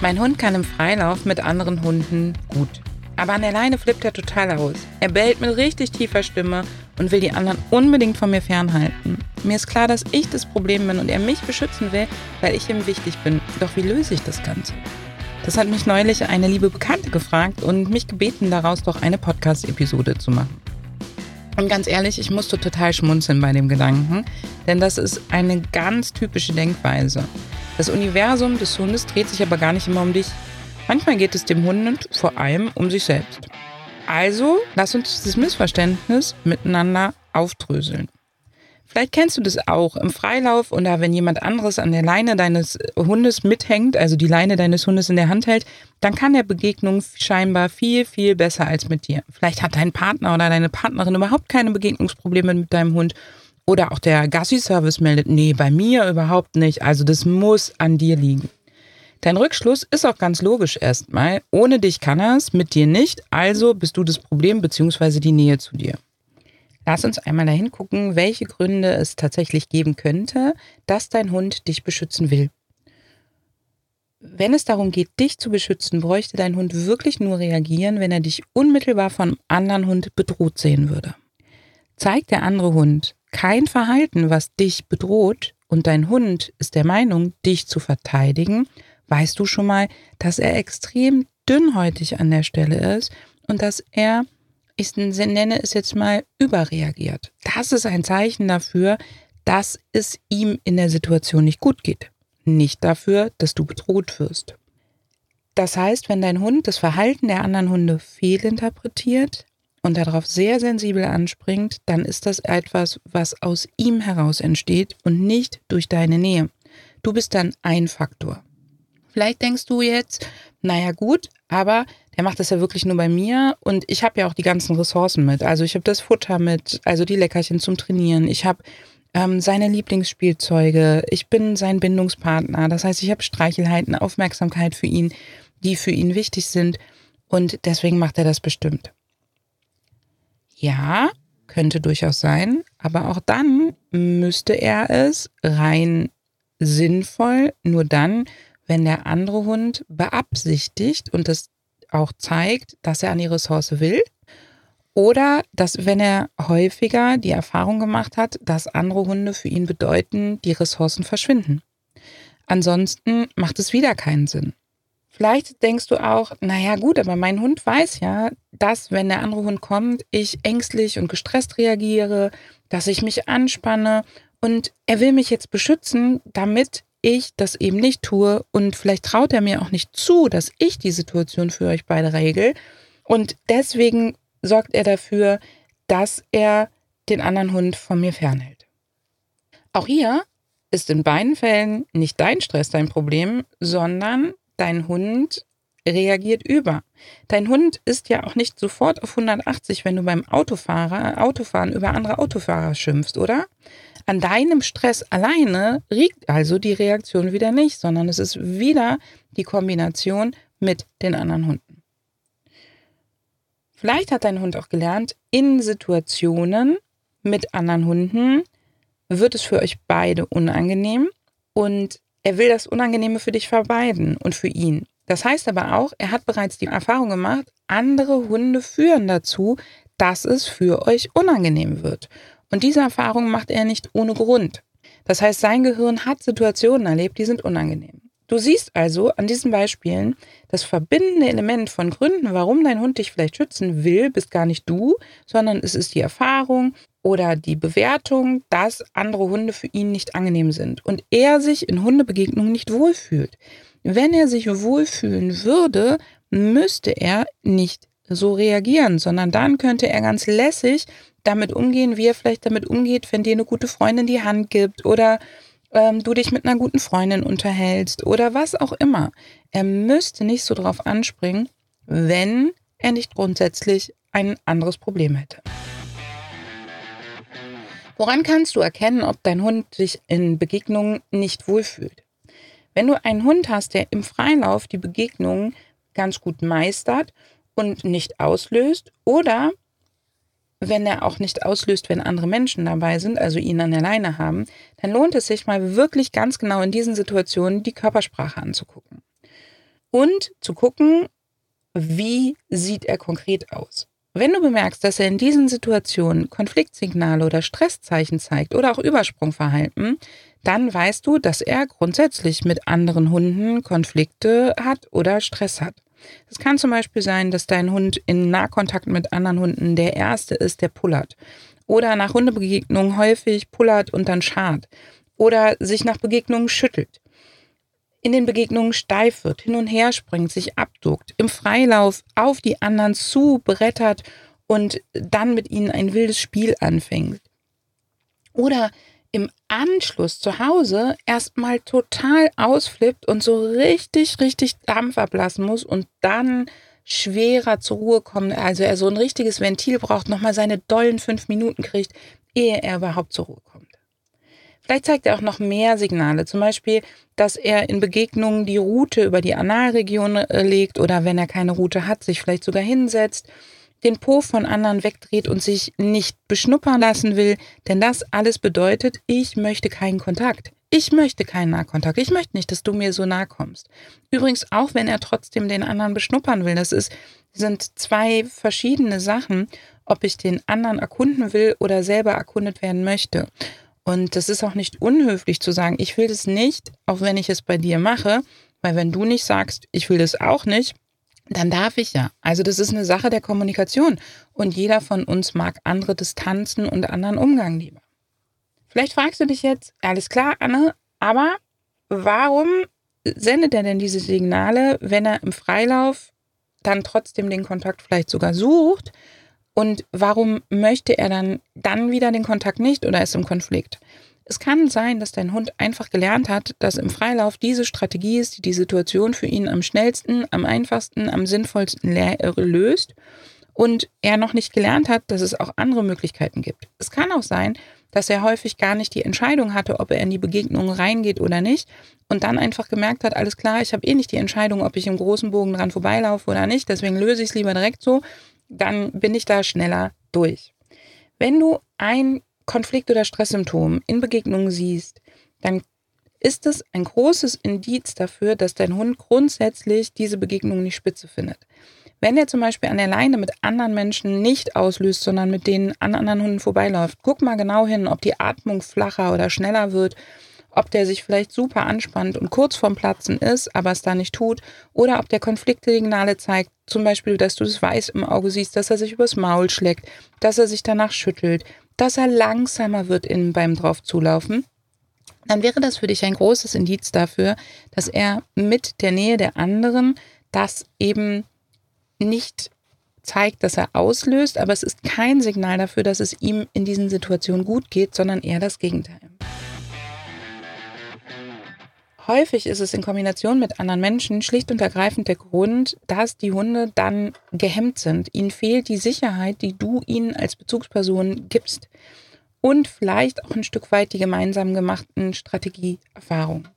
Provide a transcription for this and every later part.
Mein Hund kann im Freilauf mit anderen Hunden gut. Aber an der Leine flippt er total aus. Er bellt mit richtig tiefer Stimme und will die anderen unbedingt von mir fernhalten. Mir ist klar, dass ich das Problem bin und er mich beschützen will, weil ich ihm wichtig bin. Doch wie löse ich das Ganze? Das hat mich neulich eine liebe Bekannte gefragt und mich gebeten, daraus doch eine Podcast-Episode zu machen. Und ganz ehrlich, ich musste total schmunzeln bei dem Gedanken, denn das ist eine ganz typische Denkweise. Das Universum des Hundes dreht sich aber gar nicht immer um dich. Manchmal geht es dem Hund vor allem um sich selbst. Also lass uns dieses Missverständnis miteinander aufdröseln. Vielleicht kennst du das auch im Freilauf oder wenn jemand anderes an der Leine deines Hundes mithängt, also die Leine deines Hundes in der Hand hält, dann kann der Begegnung scheinbar viel, viel besser als mit dir. Vielleicht hat dein Partner oder deine Partnerin überhaupt keine Begegnungsprobleme mit deinem Hund oder auch der Gassi-Service meldet, nee, bei mir überhaupt nicht. Also das muss an dir liegen. Dein Rückschluss ist auch ganz logisch erstmal. Ohne dich kann er es, mit dir nicht. Also bist du das Problem bzw. die Nähe zu dir. Lass uns einmal dahin gucken, welche Gründe es tatsächlich geben könnte, dass dein Hund dich beschützen will. Wenn es darum geht, dich zu beschützen, bräuchte dein Hund wirklich nur reagieren, wenn er dich unmittelbar vom anderen Hund bedroht sehen würde. Zeigt der andere Hund kein Verhalten, was dich bedroht, und dein Hund ist der Meinung, dich zu verteidigen, weißt du schon mal, dass er extrem dünnhäutig an der Stelle ist und dass er, ich nenne es jetzt mal, überreagiert. Das ist ein Zeichen dafür, dass es ihm in der Situation nicht gut geht. Nicht dafür, dass du bedroht wirst. Das heißt, wenn dein Hund das Verhalten der anderen Hunde fehlinterpretiert, und darauf sehr sensibel anspringt, dann ist das etwas, was aus ihm heraus entsteht und nicht durch deine Nähe. Du bist dann ein Faktor. Vielleicht denkst du jetzt, naja gut, aber der macht das ja wirklich nur bei mir und ich habe ja auch die ganzen Ressourcen mit. Also ich habe das Futter mit, also die Leckerchen zum Trainieren. Ich habe ähm, seine Lieblingsspielzeuge. Ich bin sein Bindungspartner. Das heißt, ich habe Streichelheiten, Aufmerksamkeit für ihn, die für ihn wichtig sind. Und deswegen macht er das bestimmt. Ja, könnte durchaus sein, aber auch dann müsste er es rein sinnvoll nur dann, wenn der andere Hund beabsichtigt und das auch zeigt, dass er an die Ressource will. Oder dass, wenn er häufiger die Erfahrung gemacht hat, dass andere Hunde für ihn bedeuten, die Ressourcen verschwinden. Ansonsten macht es wieder keinen Sinn. Vielleicht denkst du auch, naja gut, aber mein Hund weiß ja, dass wenn der andere Hund kommt, ich ängstlich und gestresst reagiere, dass ich mich anspanne. Und er will mich jetzt beschützen, damit ich das eben nicht tue. Und vielleicht traut er mir auch nicht zu, dass ich die Situation für euch beide regel. Und deswegen sorgt er dafür, dass er den anderen Hund von mir fernhält. Auch hier ist in beiden Fällen nicht dein Stress dein Problem, sondern dein Hund reagiert über. Dein Hund ist ja auch nicht sofort auf 180, wenn du beim Autofahrer, Autofahren über andere Autofahrer schimpfst, oder? An deinem Stress alleine liegt also die Reaktion wieder nicht, sondern es ist wieder die Kombination mit den anderen Hunden. Vielleicht hat dein Hund auch gelernt, in Situationen mit anderen Hunden wird es für euch beide unangenehm und er will das Unangenehme für dich vermeiden und für ihn. Das heißt aber auch, er hat bereits die Erfahrung gemacht, andere Hunde führen dazu, dass es für euch unangenehm wird. Und diese Erfahrung macht er nicht ohne Grund. Das heißt, sein Gehirn hat Situationen erlebt, die sind unangenehm. Du siehst also an diesen Beispielen, das verbindende Element von Gründen, warum dein Hund dich vielleicht schützen will, bist gar nicht du, sondern es ist die Erfahrung oder die Bewertung, dass andere Hunde für ihn nicht angenehm sind und er sich in Hundebegegnungen nicht wohlfühlt. Wenn er sich wohlfühlen würde, müsste er nicht so reagieren, sondern dann könnte er ganz lässig damit umgehen, wie er vielleicht damit umgeht, wenn dir eine gute Freundin die Hand gibt oder ähm, du dich mit einer guten Freundin unterhältst oder was auch immer. Er müsste nicht so drauf anspringen, wenn er nicht grundsätzlich ein anderes Problem hätte. Woran kannst du erkennen, ob dein Hund sich in Begegnungen nicht wohlfühlt? Wenn du einen Hund hast, der im Freilauf die Begegnungen ganz gut meistert und nicht auslöst oder wenn er auch nicht auslöst, wenn andere Menschen dabei sind, also ihn an der Leine haben, dann lohnt es sich mal wirklich ganz genau in diesen Situationen die Körpersprache anzugucken. und zu gucken, wie sieht er konkret aus. Wenn du bemerkst, dass er in diesen Situationen Konfliktsignale oder Stresszeichen zeigt oder auch Übersprungverhalten, dann weißt du, dass er grundsätzlich mit anderen Hunden Konflikte hat oder Stress hat. Es kann zum Beispiel sein, dass dein Hund in Nahkontakt mit anderen Hunden der erste ist, der pullert. Oder nach Hundebegegnungen häufig pullert und dann schart. Oder sich nach Begegnungen schüttelt in den Begegnungen steif wird, hin und her springt, sich abduckt, im Freilauf auf die anderen zu brettert und dann mit ihnen ein wildes Spiel anfängt. Oder im Anschluss zu Hause erstmal total ausflippt und so richtig, richtig Dampf ablassen muss und dann schwerer zur Ruhe kommt. Also er so ein richtiges Ventil braucht, nochmal seine dollen fünf Minuten kriegt, ehe er überhaupt zur Ruhe kommt. Vielleicht zeigt er auch noch mehr Signale, zum Beispiel, dass er in Begegnungen die Route über die Analregion äh, legt oder wenn er keine Route hat, sich vielleicht sogar hinsetzt, den Po von anderen wegdreht und sich nicht beschnuppern lassen will, denn das alles bedeutet, ich möchte keinen Kontakt. Ich möchte keinen Nahkontakt. Ich möchte nicht, dass du mir so nahe kommst. Übrigens auch, wenn er trotzdem den anderen beschnuppern will. Das ist, sind zwei verschiedene Sachen, ob ich den anderen erkunden will oder selber erkundet werden möchte. Und das ist auch nicht unhöflich zu sagen, ich will das nicht, auch wenn ich es bei dir mache, weil wenn du nicht sagst, ich will das auch nicht, dann darf ich ja. Also das ist eine Sache der Kommunikation und jeder von uns mag andere Distanzen und anderen Umgang lieber. Vielleicht fragst du dich jetzt, alles klar, Anne, aber warum sendet er denn diese Signale, wenn er im Freilauf dann trotzdem den Kontakt vielleicht sogar sucht und warum möchte er dann, dann wieder den Kontakt nicht oder ist im Konflikt? Es kann sein, dass dein Hund einfach gelernt hat, dass im Freilauf diese Strategie ist, die die Situation für ihn am schnellsten, am einfachsten, am sinnvollsten äh, löst und er noch nicht gelernt hat, dass es auch andere Möglichkeiten gibt. Es kann auch sein, dass er häufig gar nicht die Entscheidung hatte, ob er in die Begegnung reingeht oder nicht und dann einfach gemerkt hat, alles klar, ich habe eh nicht die Entscheidung, ob ich im großen Bogen dran vorbeilaufe oder nicht, deswegen löse ich es lieber direkt so dann bin ich da schneller durch. Wenn du ein Konflikt- oder Stresssymptom in Begegnungen siehst, dann ist es ein großes Indiz dafür, dass dein Hund grundsätzlich diese Begegnung nicht spitze findet. Wenn er zum Beispiel an der Leine mit anderen Menschen nicht auslöst, sondern mit denen an anderen Hunden vorbeiläuft, guck mal genau hin, ob die Atmung flacher oder schneller wird ob der sich vielleicht super anspannt und kurz vorm Platzen ist, aber es da nicht tut, oder ob der Konfliktsignale zeigt, zum Beispiel, dass du das Weiß im Auge siehst, dass er sich übers Maul schlägt, dass er sich danach schüttelt, dass er langsamer wird innen beim draufzulaufen, dann wäre das für dich ein großes Indiz dafür, dass er mit der Nähe der anderen das eben nicht zeigt, dass er auslöst, aber es ist kein Signal dafür, dass es ihm in diesen Situationen gut geht, sondern eher das Gegenteil. Häufig ist es in Kombination mit anderen Menschen schlicht und ergreifend der Grund, dass die Hunde dann gehemmt sind. Ihnen fehlt die Sicherheit, die du ihnen als Bezugsperson gibst. Und vielleicht auch ein Stück weit die gemeinsam gemachten Strategieerfahrungen.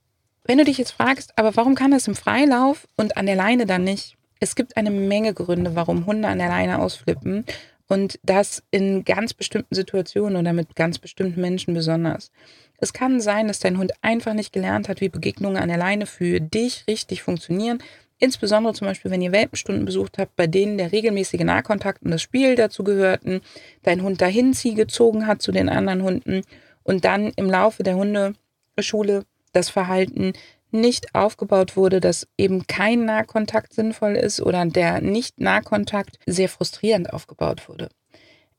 Wenn du dich jetzt fragst, aber warum kann das im Freilauf und an der Leine dann nicht? Es gibt eine Menge Gründe, warum Hunde an der Leine ausflippen und das in ganz bestimmten Situationen oder mit ganz bestimmten Menschen besonders. Es kann sein, dass dein Hund einfach nicht gelernt hat, wie Begegnungen an der Leine für dich richtig funktionieren. Insbesondere zum Beispiel, wenn ihr Welpenstunden besucht habt, bei denen der regelmäßige Nahkontakt und das Spiel dazu gehörten, dein Hund dahin sie gezogen hat zu den anderen Hunden und dann im Laufe der Hundeschule das Verhalten nicht aufgebaut wurde, dass eben kein Nahkontakt sinnvoll ist oder der Nicht-Nahkontakt sehr frustrierend aufgebaut wurde.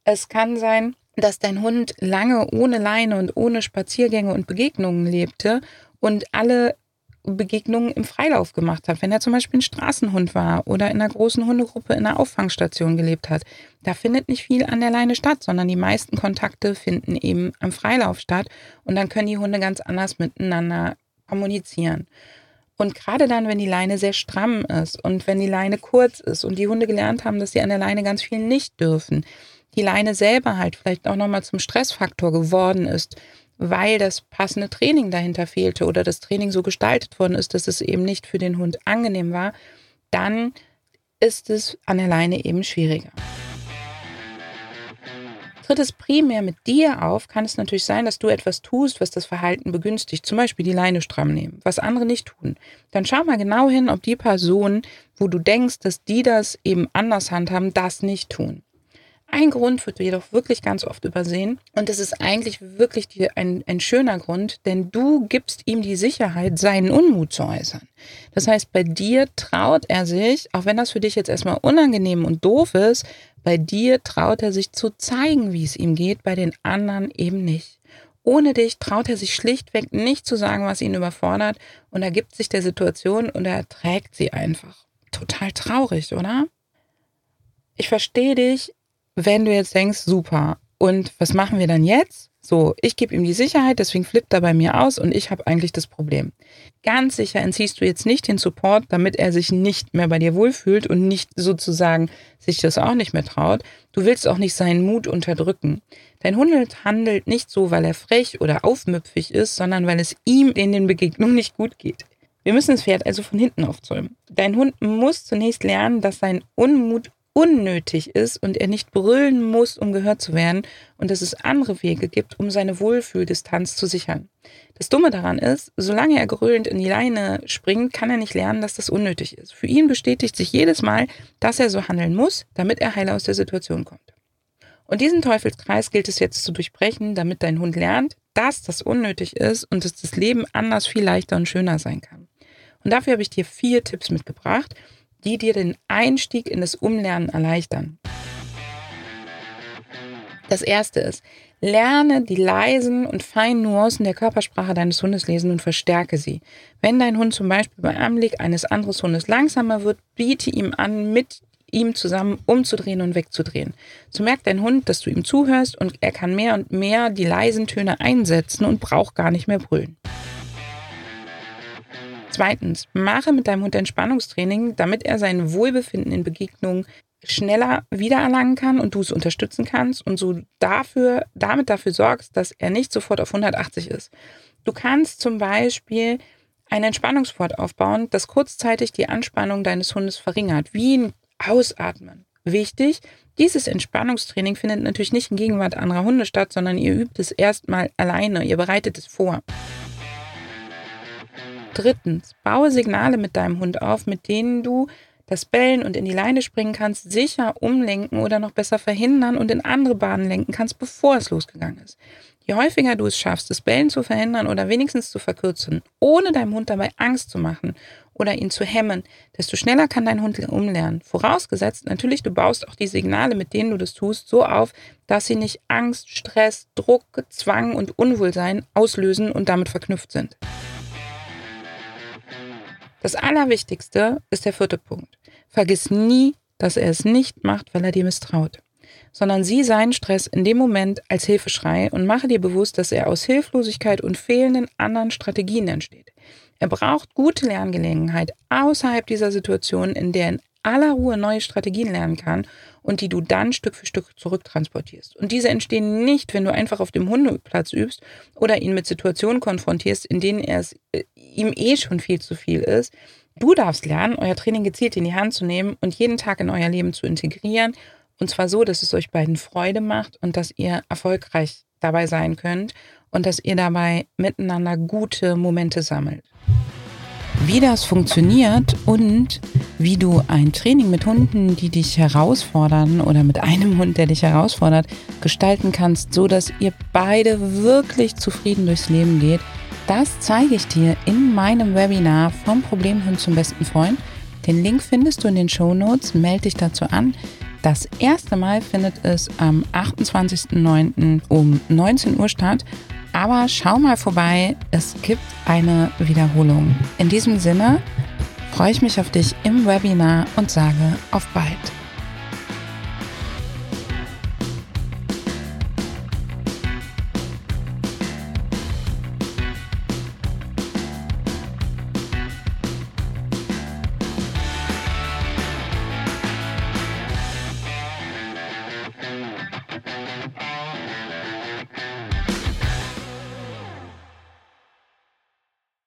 Es kann sein, dass dein Hund lange ohne Leine und ohne Spaziergänge und Begegnungen lebte und alle Begegnungen im Freilauf gemacht hat. Wenn er zum Beispiel ein Straßenhund war oder in einer großen Hundegruppe in einer Auffangstation gelebt hat, da findet nicht viel an der Leine statt, sondern die meisten Kontakte finden eben am Freilauf statt und dann können die Hunde ganz anders miteinander kommunizieren. Und gerade dann, wenn die Leine sehr stramm ist und wenn die Leine kurz ist und die Hunde gelernt haben, dass sie an der Leine ganz viel nicht dürfen, die Leine selber halt vielleicht auch nochmal zum Stressfaktor geworden ist, weil das passende Training dahinter fehlte oder das Training so gestaltet worden ist, dass es eben nicht für den Hund angenehm war, dann ist es an der Leine eben schwieriger. Tritt es primär mit dir auf, kann es natürlich sein, dass du etwas tust, was das Verhalten begünstigt. Zum Beispiel die Leine stramm nehmen, was andere nicht tun. Dann schau mal genau hin, ob die Person, wo du denkst, dass die das eben anders handhaben, das nicht tun. Ein Grund wird jedoch wirklich ganz oft übersehen und das ist eigentlich wirklich die, ein, ein schöner Grund, denn du gibst ihm die Sicherheit, seinen Unmut zu äußern. Das heißt, bei dir traut er sich, auch wenn das für dich jetzt erstmal unangenehm und doof ist, bei dir traut er sich zu zeigen, wie es ihm geht, bei den anderen eben nicht. Ohne dich traut er sich schlichtweg nicht zu sagen, was ihn überfordert und ergibt sich der Situation und er erträgt sie einfach. Total traurig, oder? Ich verstehe dich, wenn du jetzt denkst, super, und was machen wir dann jetzt? So, ich gebe ihm die Sicherheit, deswegen flippt er bei mir aus und ich habe eigentlich das Problem. Ganz sicher entziehst du jetzt nicht den Support, damit er sich nicht mehr bei dir wohlfühlt und nicht sozusagen sich das auch nicht mehr traut. Du willst auch nicht seinen Mut unterdrücken. Dein Hund handelt nicht so, weil er frech oder aufmüpfig ist, sondern weil es ihm in den Begegnungen nicht gut geht. Wir müssen das Pferd also von hinten aufzäumen. Dein Hund muss zunächst lernen, dass sein Unmut unnötig ist und er nicht brüllen muss, um gehört zu werden und dass es andere Wege gibt, um seine Wohlfühldistanz zu sichern. Das Dumme daran ist, solange er grölend in die Leine springt, kann er nicht lernen, dass das unnötig ist. Für ihn bestätigt sich jedes Mal, dass er so handeln muss, damit er heil aus der Situation kommt. Und diesen Teufelskreis gilt es jetzt zu durchbrechen, damit dein Hund lernt, dass das unnötig ist und dass das Leben anders viel leichter und schöner sein kann. Und dafür habe ich dir vier Tipps mitgebracht, die dir den Einstieg in das Umlernen erleichtern. Das erste ist, lerne die leisen und feinen Nuancen der Körpersprache deines Hundes lesen und verstärke sie. Wenn dein Hund zum Beispiel beim Anblick eines anderen Hundes langsamer wird, biete ihm an, mit ihm zusammen umzudrehen und wegzudrehen. So merkt dein Hund, dass du ihm zuhörst und er kann mehr und mehr die leisen Töne einsetzen und braucht gar nicht mehr brüllen. Zweitens, mache mit deinem Hund Entspannungstraining, damit er sein Wohlbefinden in Begegnungen schneller wiedererlangen kann und du es unterstützen kannst und so dafür, damit dafür sorgst, dass er nicht sofort auf 180 ist. Du kannst zum Beispiel ein Entspannungswort aufbauen, das kurzzeitig die Anspannung deines Hundes verringert, wie ein Ausatmen. Wichtig, dieses Entspannungstraining findet natürlich nicht in Gegenwart anderer Hunde statt, sondern ihr übt es erstmal alleine, ihr bereitet es vor. Drittens, baue Signale mit deinem Hund auf, mit denen du das Bellen und in die Leine springen kannst, sicher umlenken oder noch besser verhindern und in andere Bahnen lenken kannst, bevor es losgegangen ist. Je häufiger du es schaffst, das Bellen zu verhindern oder wenigstens zu verkürzen, ohne deinem Hund dabei Angst zu machen oder ihn zu hemmen, desto schneller kann dein Hund umlernen. Vorausgesetzt natürlich, du baust auch die Signale, mit denen du das tust, so auf, dass sie nicht Angst, Stress, Druck, Zwang und Unwohlsein auslösen und damit verknüpft sind. Das Allerwichtigste ist der vierte Punkt. Vergiss nie, dass er es nicht macht, weil er dir misstraut, sondern sieh seinen Stress in dem Moment als Hilfeschrei und mache dir bewusst, dass er aus Hilflosigkeit und fehlenden anderen Strategien entsteht. Er braucht gute Lerngelegenheit außerhalb dieser Situation, in der er aller Ruhe neue Strategien lernen kann und die du dann Stück für Stück zurücktransportierst. Und diese entstehen nicht, wenn du einfach auf dem Hundeplatz übst oder ihn mit Situationen konfrontierst, in denen er es äh, ihm eh schon viel zu viel ist. Du darfst lernen, euer Training gezielt in die Hand zu nehmen und jeden Tag in euer Leben zu integrieren. Und zwar so, dass es euch beiden Freude macht und dass ihr erfolgreich dabei sein könnt und dass ihr dabei miteinander gute Momente sammelt. Wie das funktioniert und wie du ein Training mit Hunden, die dich herausfordern oder mit einem Hund, der dich herausfordert, gestalten kannst, so dass ihr beide wirklich zufrieden durchs Leben geht, das zeige ich dir in meinem Webinar vom Problemhund zum besten Freund. Den Link findest du in den Show Notes. Melde dich dazu an. Das erste Mal findet es am 28.09. um 19 Uhr statt. Aber schau mal vorbei, es gibt eine Wiederholung. In diesem Sinne, freue ich mich auf dich im Webinar und sage auf bald.